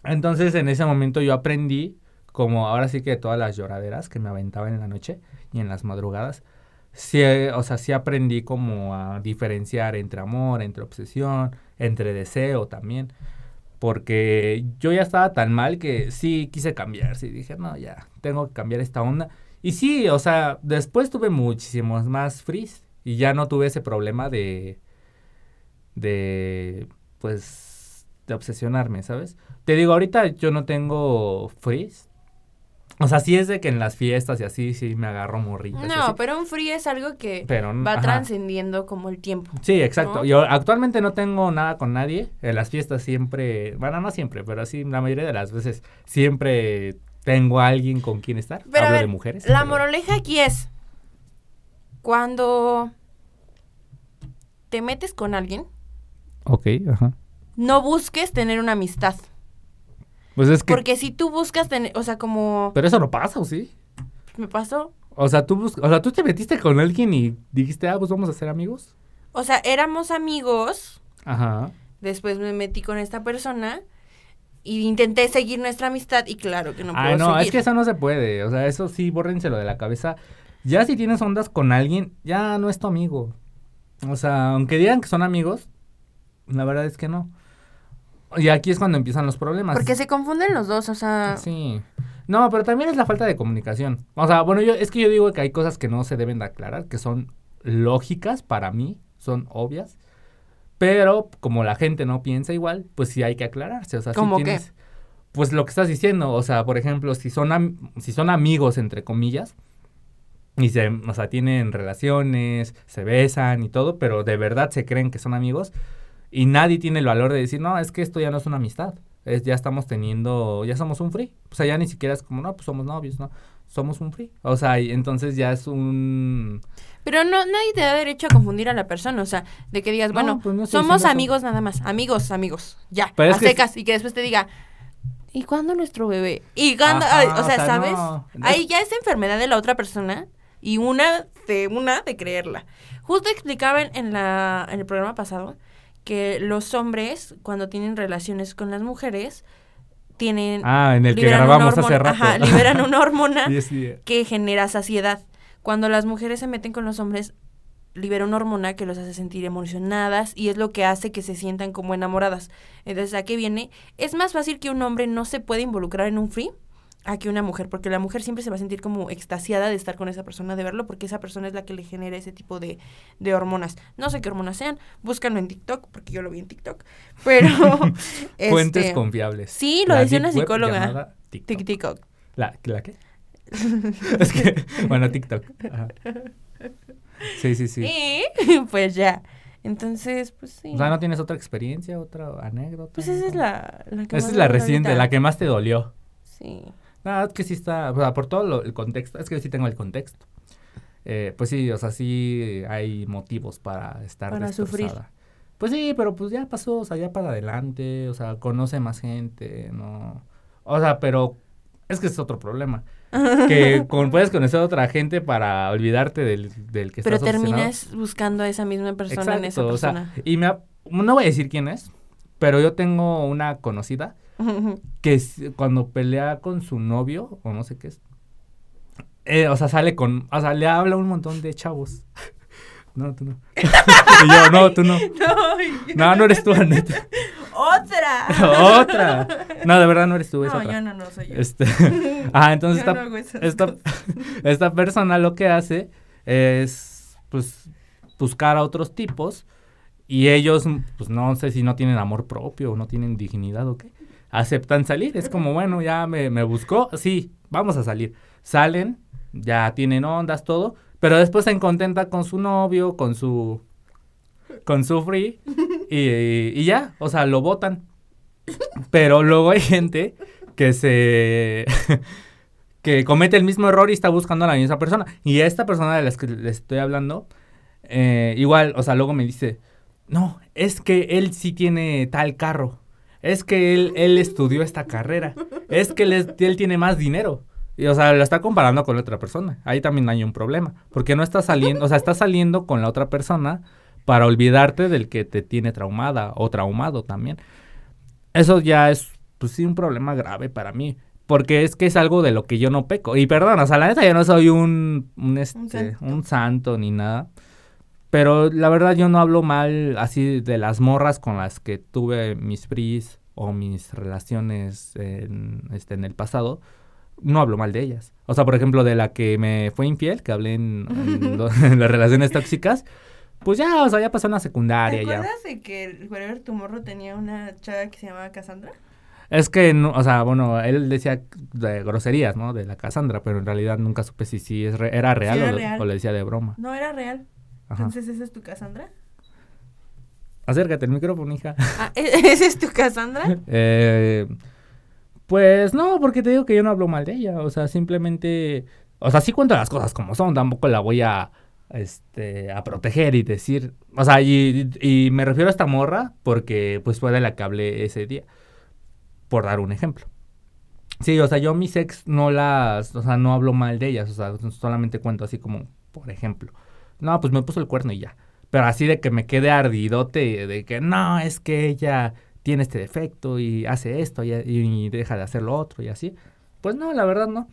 Entonces, en ese momento yo aprendí, como ahora sí que todas las lloraderas que me aventaban en la noche y en las madrugadas, sí, o sea, sí aprendí como a diferenciar entre amor, entre obsesión, entre deseo también. Porque yo ya estaba tan mal que sí quise cambiar, sí dije, no, ya, tengo que cambiar esta onda. Y sí, o sea, después tuve muchísimos más frees y ya no tuve ese problema de, de, pues, de obsesionarme, ¿sabes? Te digo, ahorita yo no tengo frees. O sea, sí es de que en las fiestas y así, sí me agarro morritas. y No, así, pero un free es algo que pero, va ajá. trascendiendo como el tiempo. Sí, exacto. ¿no? Yo actualmente no tengo nada con nadie. En las fiestas siempre, bueno, no siempre, pero sí, la mayoría de las veces siempre tengo a alguien con quien estar. Pero Hablo ver, de mujeres. La pero- moraleja aquí es cuando te metes con alguien, Ok, ajá. no busques tener una amistad. Pues es que... Porque si tú buscas tener, o sea, como Pero eso no pasa, ¿o sí? me pasó, O sea, tú bus- o sea, tú te metiste con alguien y dijiste, ah, pues vamos a ser amigos. o sea, éramos amigos, Ajá. después me metí con esta persona y intenté seguir nuestra amistad y claro que no puedo ah, no, es seguir. que eso no se puede. O sea, eso sí, bórrenselo de la cabeza. Ya si tienes ondas con alguien, ya no es tu amigo. O sea, aunque digan que son amigos, la verdad es que no. Y aquí es cuando empiezan los problemas. Porque se confunden los dos, o sea, Sí. No, pero también es la falta de comunicación. O sea, bueno, yo es que yo digo que hay cosas que no se deben de aclarar, que son lógicas para mí, son obvias. Pero como la gente no piensa igual, pues sí hay que aclararse. O sea, si ¿Cómo qué? tienes, Pues lo que estás diciendo, o sea, por ejemplo, si son, am- si son amigos, entre comillas, y se, o sea, tienen relaciones, se besan y todo, pero de verdad se creen que son amigos, y nadie tiene el valor de decir, no, es que esto ya no es una amistad. Es, ya estamos teniendo, ya somos un free. O sea, ya ni siquiera es como, no, pues somos novios, ¿no? somos un free. O sea, y entonces ya es un... Pero no, nadie te da derecho a confundir a la persona, o sea, de que digas, No, bueno, pues no somos amigos nada más, amigos, amigos, ya, Pero a que- secas, y que después te diga, ¿y cuándo nuestro bebé? ¿Y cuándo? Ajá, Ay, o o sea, sea, ¿sabes? no. Ahí ya es enfermedad de la otra persona y una de, una de creerla. Justo explicaban en, la, en el programa pasado que los hombres, cuando tienen relaciones con las mujeres, tienen... Ah, en el que grabamos hace rato. Ajá, liberan una hormona Sí, sí. que genera saciedad. Cuando las mujeres se meten con los hombres, libera una hormona que los hace sentir emocionadas y es lo que hace que se sientan como enamoradas. Entonces, ¿a qué viene? Es más fácil que un hombre no se pueda involucrar en un free a que una mujer, porque la mujer siempre se va a sentir como extasiada de estar con esa persona, de verlo, porque esa persona es la que le genera ese tipo de, de hormonas. No sé qué hormonas sean, búscanlo en TikTok, porque yo lo vi en TikTok, pero... Fuentes este, confiables. Sí, lo La decía una psicóloga. TikTok. TikTok. ¿La, ¿La qué? es que, bueno, TikTok. Ajá. Sí, sí, sí. Y pues ya. Entonces, pues sí. O sea, ¿no tienes otra experiencia, otra anécdota? Pues esa es la, la que Esa más es la reciente, ahorita. la que más te dolió. Sí. No, es que sí está, o sea, por todo lo- el contexto, es que sí tengo el contexto. Eh, pues sí, o sea, sí hay motivos para estar Para sufrir. Pues sí, pero pues ya pasó, o sea, ya para adelante, o sea, conoce más gente, no. O sea, pero es que es otro problema. que con, puedes conocer a otra gente para olvidarte del, del que Pero estás obsesionado. terminas buscando a esa misma persona en esa Exacto, o sea, persona. y me no voy a decir quién es, pero yo tengo una conocida que cuando pelea con su novio, o no sé qué es, eh, o sea, sale con, o sea, le habla un montón de chavos. No, tú no. y yo, no, tú no. No, no eres tú, Aneta. ¡Otra! otra. No, de verdad no eres tú, es no, otra. yo no, no soy yo. Este, ah, entonces Yo esta, no esta persona lo que hace es, pues, buscar a otros tipos y ellos, pues, no sé si no tienen amor propio o no tienen dignidad o qué, aceptan salir. Es como, bueno, ya me, me buscó, sí, vamos a salir. Salen, ya tienen ondas, todo, pero después se contenta con su novio, con su, con su free y, y ya, o sea, lo votan. Pero luego hay gente que se que comete el mismo error y está buscando a la misma persona. Y esta persona de la que les estoy hablando, eh, igual, o sea, luego me dice, no, es que él sí tiene tal carro. Es que él, él estudió esta carrera. Es que él, él tiene más dinero. Y, o sea, lo está comparando con la otra persona. Ahí también hay un problema. Porque no está saliendo, o sea, está saliendo con la otra persona para olvidarte del que te tiene traumada o traumado también. Eso ya es, pues sí, un problema grave para mí. Porque es que es algo de lo que yo no peco. Y perdón, o sea, la neta yo no soy un, un, este, un santo. santo. ni nada. Pero la verdad yo no hablo mal así de las morras con las que tuve mis fris o mis relaciones en, este, en el pasado. No hablo mal de ellas. O sea, por ejemplo, de la que me fue infiel, que hablé en, en lo- en las relaciones tóxicas. Pues ya, o sea, ya pasó en la ¿Te secundaria ya. acuerdas de que el Forever Tomorrow tenía una chava que se llamaba Cassandra? Es que, no, o sea, bueno, él decía de groserías, ¿no? De la Cassandra, pero en realidad nunca supe si, si es re- era real, era o, real. o le decía de broma. No era real. Ajá. Entonces, ¿esa es tu Cassandra? Acércate al micrófono, hija. Ah, ¿e- ¿esa es tu Cassandra? Eh, pues no, porque te digo que yo no hablo mal de ella. O sea, simplemente. O sea, sí cuento las cosas como son. Tampoco la voy a. Este, a proteger y decir. O sea, y, y me refiero a esta morra porque, pues, fue de la que hablé ese día. Por dar un ejemplo. Sí, o sea, yo mis ex no las. O sea, no hablo mal de ellas. O sea, solamente cuento así como, por ejemplo. No, pues me puso el cuerno y ya. Pero así de que me quede ardidote de que no, es que ella tiene este defecto y hace esto y, deja de hacer lo otro y así. Pues no, la verdad no.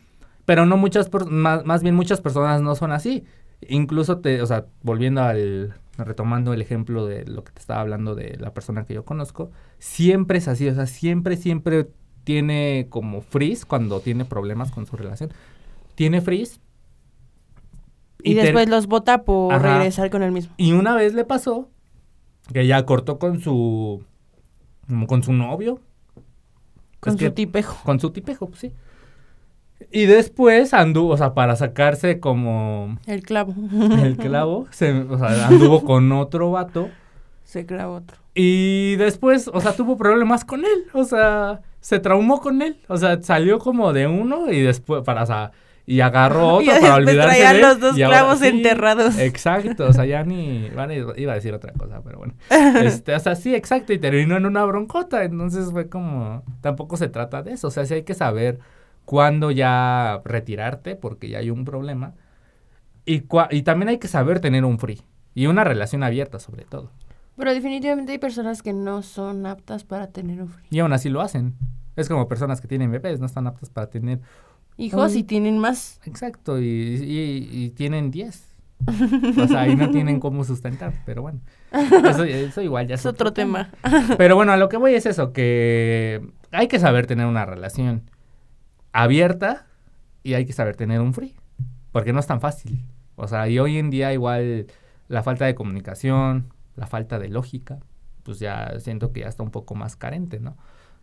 Pero no muchas, más, más bien muchas personas no son así. Incluso te, o sea, volviendo al, retomando el ejemplo de lo que te estaba hablando de la persona que yo conozco, siempre es así, o sea, siempre, siempre tiene como freeze cuando tiene problemas con su relación. Tiene freeze. Y, después los vota por Ajá. regresar con el mismo. y una vez le pasó que ya cortó con su con su novio. Con Es su que- tipejo. Con su tipejo, pues sí. Y después anduvo, o sea, para sacarse como El clavo. el clavo, se, o sea, anduvo con otro vato. Se clava otro. Y después, o sea, tuvo problemas con él. O sea, se traumó con él. O sea, salió como de uno y después, para, o sea, y agarró Y otro para después olvidarse traían de él, los dos y ahora clavos sí, enterrados. Exacto, o sea, ya ni, bueno, iba a decir otra cosa, pero bueno. Este, o sea, sí, exacto, y terminó en una broncota, entonces fue como, tampoco se trata de eso, o sea, sí hay que saber cuándo ya retirarte, porque ya hay un problema, y, cua- y también hay que saber tener un free, y una relación abierta sobre todo, Pero definitivamente hay personas que no son aptas para tener un free. y aún así lo hacen. Es como personas que tienen bebés, no están aptas para tener Hijos y tienen más. Exacto, y, y- y tienen 10. O sea, ahí no tienen cómo sustentar, pero bueno. Eso, eso igual ya es, Es otro tema. Pero bueno, a lo que voy es eso, que hay que saber tener una relación abierta y hay que saber tener un free, porque no es tan fácil. O sea, y hoy en día igual la falta de comunicación, la falta de lógica, pues ya siento que ya está un poco más carente, ¿no?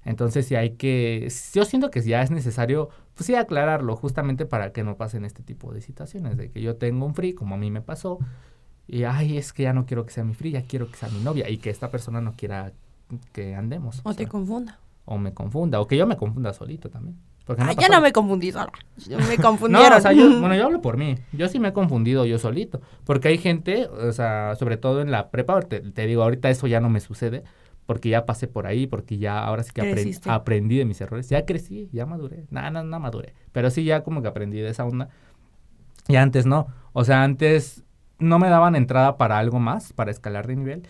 Entonces sí hay que, yo siento que ya es necesario, pues sí aclararlo, justamente para que no pasen este tipo de situaciones, de que yo tengo un free, como a mí me pasó, y ay, es que ya no quiero que sea mi free, ya quiero que sea mi novia, y que esta persona no quiera que andemos. O te sea, confunda. o me confunda, o que yo me confunda solito también. Porque Ay, ya no me confundí sola. Me No, confundieron. o sea, yo, bueno, yo hablo por mí. Yo sí me he confundido yo solito. Porque hay gente, o sea, sobre todo en la prepa, te, te digo, ahorita eso ya no me sucede. Porque ya pasé por ahí, porque ya ahora sí que apren- Creciste. aprendí de mis errores. Ya crecí, ya maduré. Nada, no, no maduré. Pero sí ya como que aprendí de esa onda. Y antes no. O sea, antes no me daban entrada para algo más, para escalar de nivel.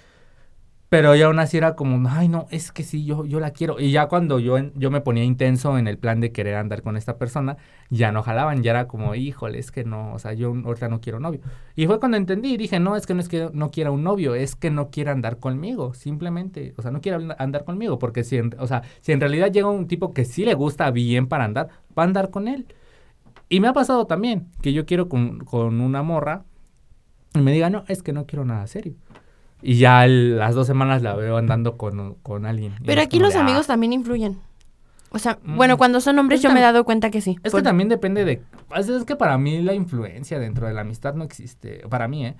Pero ya aún así era como, ay, no, es que sí, yo, yo la quiero. Y ya cuando yo, yo me ponía intenso en el plan de querer andar con esta persona, ya no jalaban, ya era como, híjole, es que no, o sea, yo ahorita no quiero novio. Y fue cuando entendí dije, no, es que no es que no quiera un novio, es que no quiere andar conmigo, simplemente. O sea, no quiere andar conmigo, porque si, en, o sea, si en realidad llega un tipo que sí le gusta bien para andar, va a andar con él. Y me ha pasado también, que yo quiero con, con una morra y me diga, no, es que no quiero nada serio. Y ya las dos semanas la veo andando con, con alguien. Pero aquí los de, ah. amigos también influyen. O sea, Mm. bueno, cuando son hombres Es yo me he dado cuenta que sí. Es Por- que también depende de... Es, es que para mí la influencia dentro de la amistad no existe. Para mí, ¿eh?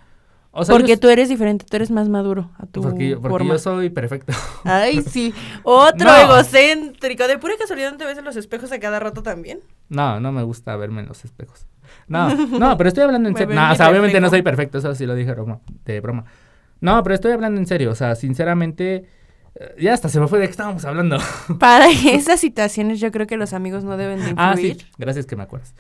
O sea, porque yo, tú eres diferente, tú eres más maduro a tu porque, yo- porque forma. yo soy perfecto. Ay, sí. Otro No. egocéntrico. De pura casualidad no te ves en los espejos a cada rato también. No, no me gusta verme en los espejos. No, no, pero estoy hablando en serio. No, o sea, obviamente no soy perfecto, eso sí lo dije broma, de broma. No, pero estoy hablando en serio, o sea, sinceramente, ya hasta se me fue de qué estábamos hablando. Para esas situaciones yo creo que los amigos no deben de influir. ah, sí, gracias que me acuerdas.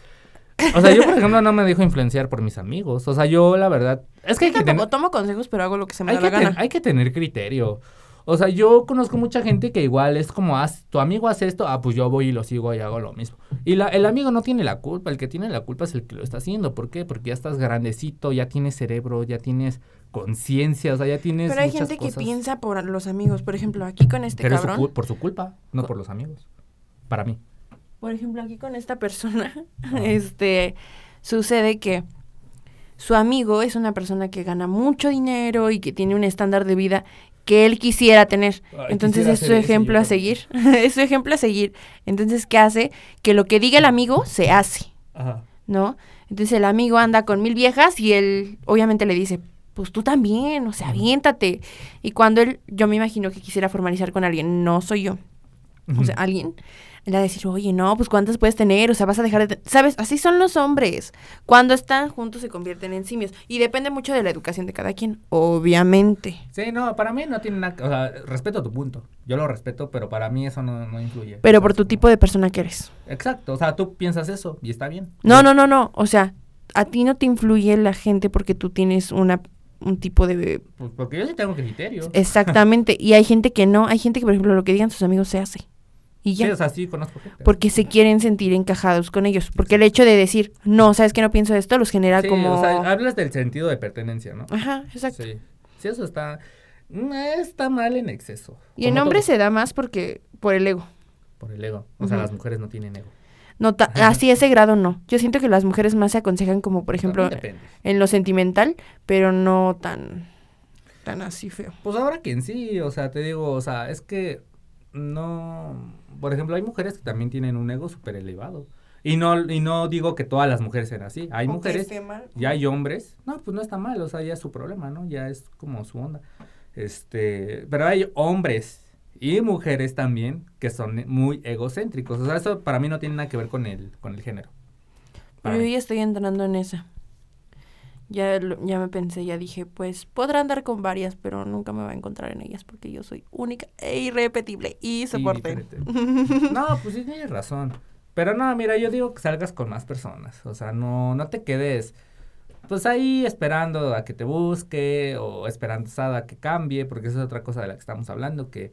O sea, yo, por ejemplo, no me dejo influenciar por mis amigos. O sea, yo, la verdad, es que hay Yo que tampoco tomo consejos, pero hago lo que se me hay da la ten- gana. hay que tener criterio. O sea, yo conozco mucha gente que igual es como, haz, tu amigo hace esto, ah, pues yo voy y lo sigo y hago lo mismo. Y la, el amigo no tiene la culpa, el que tiene la culpa es el que lo está haciendo. ¿Por qué? Porque ya estás grandecito, ya tienes cerebro, ya tienes conciencia, o sea, ya tienes Pero hay muchas gente que piensa por los amigos. Por ejemplo, aquí con este Pero su cabrón. por su culpa, no por los amigos. Para mí. Por ejemplo, aquí con esta persona, este, sucede que su amigo es una persona que gana mucho dinero y que tiene un estándar de vida que él quisiera tener. Ay, Entonces quisiera es su ese, ejemplo a seguir. es su ejemplo a seguir. Entonces, ¿qué hace? Que lo que diga el amigo se hace, Ajá. ¿no? Entonces el amigo anda con mil viejas y él obviamente le dice, pues tú también, o sea, aviéntate. Y cuando él, yo me imagino que quisiera formalizar con alguien, no soy yo, o sea, alguien, le va a decir, oye, no, pues cuántas puedes tener, o sea, vas a dejar de... te-". ¿Sabes? Así son los hombres. Cuando están juntos se convierten en simios. Y depende mucho de la educación de cada quien, obviamente. Sí, no, para mí no tiene nada, o sea, respeto tu punto. Yo lo respeto, pero para mí eso no, no influye. Pero por tu como- tipo de persona que eres. Exacto, o sea, tú piensas eso y está bien. No, no, no, no. O sea, a ti no te influye la gente porque tú tienes una un tipo de... Pues porque yo sí tengo criterio. Exactamente. y hay gente que no. Hay gente que, por ejemplo, lo que digan sus amigos se hace. Y ya. Sí, o sea, sí conozco gente. porque se quieren sentir encajados con ellos. Porque el hecho de decir, no, sabes que no pienso esto, los genera Sí, como... o sea, hablas del sentido de pertenencia, ¿no? Ajá, exacto. Sí. Sí, eso está. mm, Está mal en exceso. Y en hombres se da más porque por el ego. Por el ego. O sea, las mujeres no tienen ego. No ta- así ese grado no. Yo siento que las mujeres más se aconsejan como, por ejemplo, en lo sentimental, pero no tan tan así feo. Pues ahora quien sí, o sea, te digo, o sea, es que no. Por ejemplo, hay mujeres que también tienen un ego súper elevado. Y no, y no digo que todas las mujeres sean así. Hay mujeres. Y hay hombres, no, pues no está mal, o sea, ya es su problema, ¿no? Ya es como su onda. Este, pero hay hombres y mujeres también que son muy egocéntricos. O sea, eso para mí no tiene nada que ver con el, con el género. Yo ya estoy entrando en esa. Ya, ya me pensé, ya dije, pues podrá andar con varias, pero nunca me va a encontrar en ellas porque yo soy única e irrepetible y soporte. No, pues sí tienes razón. Pero no, mira, yo digo que salgas con más personas. O sea, no, no te quedes pues ahí esperando a que te busque o esperanzada a que cambie, porque esa es otra cosa de la que estamos hablando, que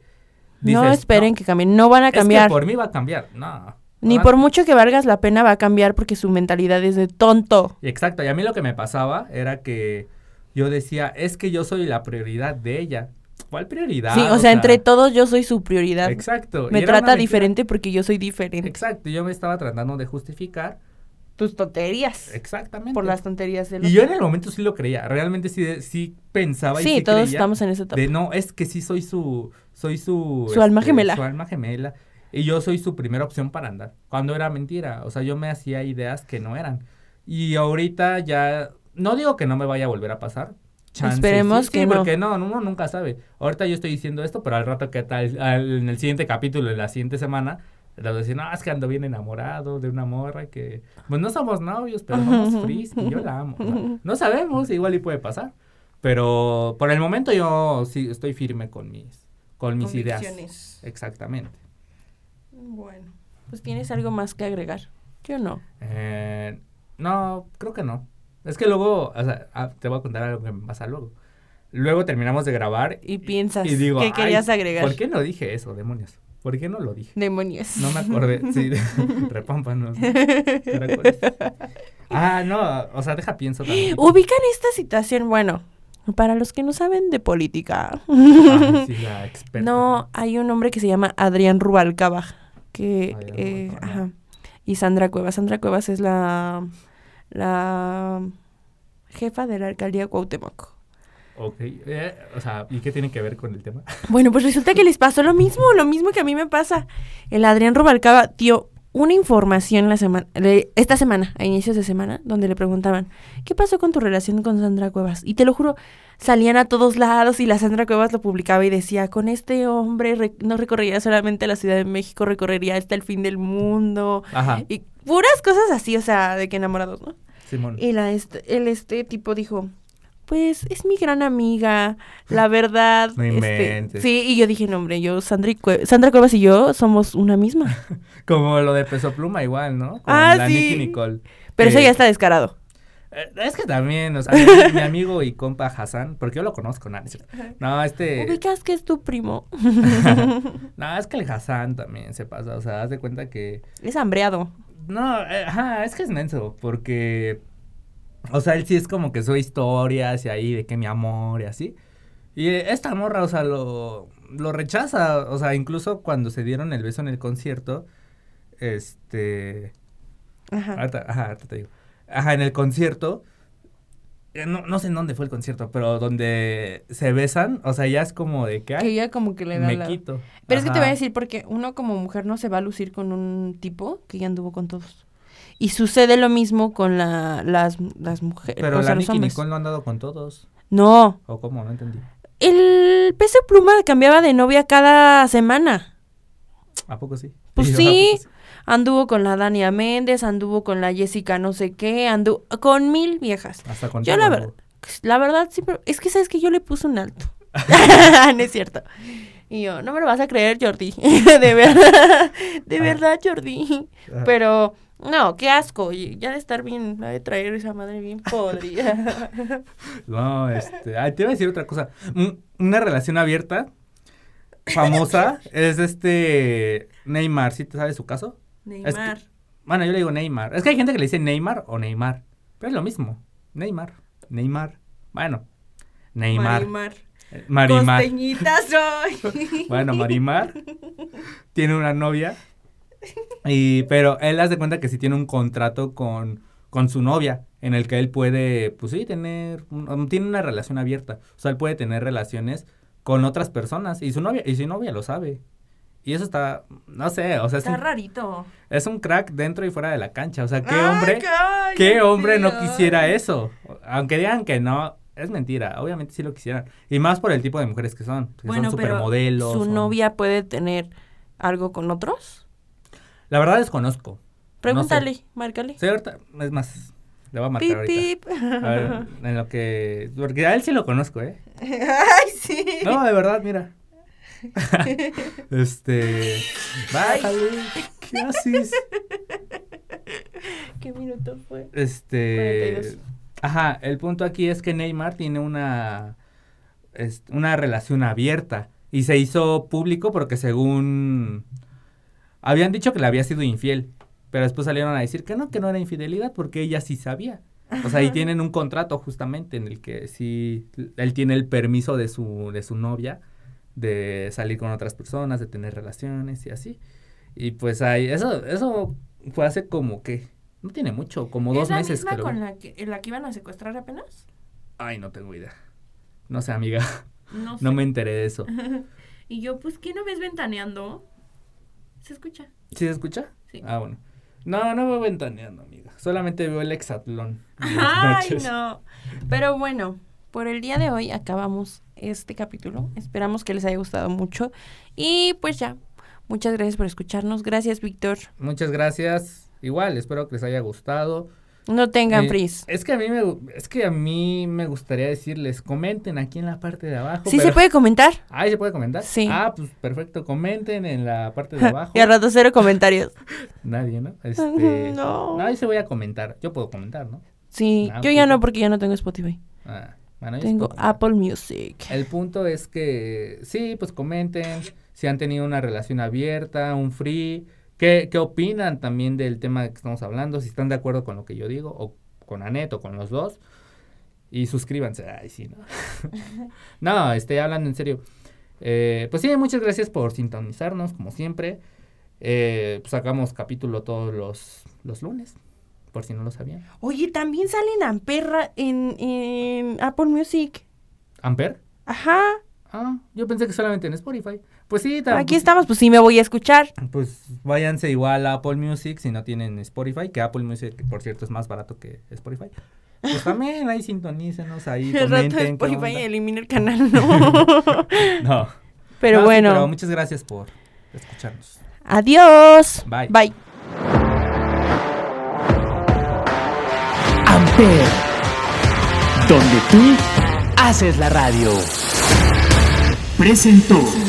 no esperen que cambien, no van a es que cambiar. por mí va a cambiar. No. Ni por mucho que valgas la pena va a cambiar porque su mentalidad es de tonto. Exacto, y a mí lo que me pasaba era que yo decía, es que yo soy la prioridad de ella. ¿Cuál prioridad? sí, o sea, entre todos yo soy su prioridad. Exacto. Me trata diferente porque yo soy diferente. Exacto, yo me estaba tratando de justificar. Tus tonterías. Exactamente. Por las tonterías de Y yo en el momento sí lo creía, realmente sí, sí pensaba y Sí, sí todos creía estamos en esa etapa. de no, es que sí soy su, soy su... este, Su alma gemela. Su alma gemela. Y yo soy su primera opción para andar. Cuando era mentira. O sea, yo me hacía ideas que no eran. Y ahorita ya, no digo que no me vaya a volver a pasar. Chance, Esperemos sí, que sí, no. porque no, uno nunca sabe. Ahorita yo estoy diciendo esto, pero al rato que tal, al- en el siguiente capítulo, en la siguiente semana, le voy a decir, no, es que ando bien enamorado de una morra que, pues no somos novios, pero somos fris y yo la amo. O sea, no sabemos, igual y puede pasar. Pero por el momento yo sí estoy firme con mis, con mis ideas. Exactamente. Bueno, pues tienes algo más que agregar. Yo no. Eh, no, creo que no. Es que luego, o sea, ah, te voy a contar algo que me pasa luego. Luego terminamos de grabar Y piensas y digo, que "Ay, querías agregar. ¿Por qué no dije eso, demonios? ¿Por qué no lo dije? Demonios. No me acordé, sí, repámpanos. caracoles. Ah, no, o sea, deja pienso también. Ubican esta situación, bueno, para los que no saben de política. Ay, sí, la experta. No, hay un hombre que se llama Adrián Rubalcaba, que, Adrián eh, Rubalcaba, ajá, y Sandra Cuevas. Sandra Cuevas es la, la jefa de la alcaldía Cuauhtémoc. Ok, eh, o sea, ¿y qué tiene que ver con el tema? Bueno, pues resulta que les pasó lo mismo, lo mismo que a mí me pasa. El Adrián Rubalcaba dio una información la semana, esta semana, a inicios de semana, donde le preguntaban, ¿qué pasó con tu relación con Sandra Cuevas? Y te lo juro, salían a todos lados y la Sandra Cuevas lo publicaba y decía, con este hombre re- no recorrería solamente la Ciudad de México, recorrería hasta el fin del mundo. Ajá, Y puras cosas así, o sea, de que enamorados, ¿no? Simón. Y la este, el este tipo dijo, pues es mi gran amiga, la verdad. No este, sí, y yo dije, no, hombre, yo, Sandra, Cue- Sandra Cuevas y yo somos una misma. Como lo de Peso Pluma igual, ¿no? Con Ah, la sí. Nicki Nicole. Pero eso Eh, ya está descarado. eh, Es que también, o sea, mi, mi amigo y compa Hassan, porque yo lo conozco, nada. No, este... Ubicas que es tu primo. no, es que el Hassan también se pasa, o sea, haz de cuenta que... es hambreado. No, eh, ajá, es que es menso, porque... O sea, él sí es como que sube historias y ahí de que mi amor y así. Y esta morra, o sea, lo, lo rechaza. O sea, incluso cuando se dieron el beso en el concierto, este... Ajá. Ahorita, ajá, ahorita te digo. Ajá, en el concierto, eh, no, no sé en dónde fue el concierto, pero donde se besan, o sea, ya es como de que, Que ay, ella como que le da me la... quito. Pero es que te voy a decir porque uno como mujer no se va a lucir con un tipo que ya anduvo con todos. Y sucede lo mismo con la, las, las mujeres, Pero o sea, la Nicki. Nicole no ha andado con todos. No, ¿O cómo? No entendí. el peso pluma cambiaba de novia cada semana. ¿A poco sí? Pues sí. ¿a poco Anduvo con la Dania Méndez, anduvo con la Jessica no sé qué, anduvo con mil viejas. Hasta con Yo la verdad, la verdad sí, pero es que sabes que yo le puse un alto. no es cierto. Y yo, no me lo vas a creer, Jordi. de verdad, de Ah. verdad, Jordi. Ah. Pero, no, qué asco. y Ya de estar bien, de traer esa madre bien podrida. No, este, ay, te iba a decir otra cosa. Un- Una relación abierta, famosa, es este Neymar, ¿sí te sabes su caso? Neymar. Bueno, yo le digo Neymar. Es que hay gente que le dice Neymar o Neymar, pero es lo mismo. Neymar, Neymar. Bueno, Neymar. Marimar. Marimar. Costeñita soy. Bueno, Marimar tiene una novia. Y, pero él hace cuenta que sí tiene un contrato con, con su novia, en el que él puede, pues sí, tener, un- tiene una relación abierta. O sea, él puede tener relaciones con otras personas. Y su novia, y su novia lo sabe. Y eso está, no sé, o sea, es Está un, rarito. es un crack dentro y fuera de la cancha. O sea, ¿qué hombre, ay, qué hombre no quisiera eso? Aunque digan que no, es mentira. Obviamente sí lo quisieran. Y más por el tipo de mujeres que son. Que Bueno, son pero supermodelos. ¿su o- novia puede tener algo con otros? La verdad desconozco. Pregúntale, márcale. Sí, ahorita, es más, le voy a marcar Pip, ahorita. pip. A ver, en lo que... Porque a él sí lo conozco, ¿eh? Ay, sí. No, de verdad, mira. este... Bájale, ¿qué haces? ¿Qué minuto fue? Este... 42. Ajá, el punto aquí es que Neymar tiene una... es- una relación abierta. Y se hizo público porque según... Habían dicho que le había sido infiel. Pero después salieron a decir que no, que no era infidelidad porque ella sí sabía. O sea, y tienen un contrato justamente en el que sí, él tiene el permiso de su, de su novia de salir con otras personas, de tener relaciones y así. Y pues ahí, eso, eso fue hace como que, no tiene mucho, como dos ¿Es la meses misma creo. con la que, en la que iban a secuestrar apenas? Ay, no tengo idea. No sé, amiga, No sé. no me enteré de eso. Y yo, pues, ¿qué no ves ventaneando? ¿Se escucha? ¿Sí se escucha? Sí. Ah, bueno. No, no veo ventaneando, amiga. Solamente veo el hexatlón. Ay, no. Pero bueno, por el día de hoy acabamos este capítulo. Esperamos que les haya gustado mucho. Y pues ya, muchas gracias por escucharnos. Gracias, Víctor. Muchas gracias. Igual, espero que les haya gustado. No tengan Eh, frizz. Es que a mí me es que a mí me gustaría decirles, comenten aquí en la parte de abajo. ¿Sí se puede comentar? Ah, ¿se puede comentar? Sí. Ah, pues perfecto, comenten en la parte de abajo. Y al rato cero comentarios. Nadie, ¿no? Este, No. Nadie se voy a comentar. Yo puedo comentar, ¿no? Sí, Ah, yo ya no porque ya no tengo Spotify. Ah, bueno, Tengo. Apple Music. El punto es que sí, pues comenten si han tenido una relación abierta, un free, qué, qué opinan también del tema que estamos hablando, si están de acuerdo con lo que yo digo, o con Anet o con los dos. Y suscríbanse. Ay, sí, ¿no? no, estoy hablando en serio. Eh, pues sí, muchas gracias por sintonizarnos, como siempre. Eh, pues sacamos capítulo todos los, los lunes, por si no lo sabían. Oye, también salen Amperra en, en Apple Music. ¿Amper? Ajá. Ah, yo pensé que solamente en Spotify. Pues sí, tam- Aquí estamos, pues sí me voy a escuchar. Pues váyanse igual a Apple Music si no tienen Spotify, que Apple Music, por cierto, es más barato que Spotify. Pues también ahí sintonícenos, ahí El rato comenten. qué Spotify elimina el canal, ¿no? No. pero No, sí, bueno. pero muchas gracias por escucharnos. Adiós. Bye. Bye. Amper, donde tú haces la radio. Presentó.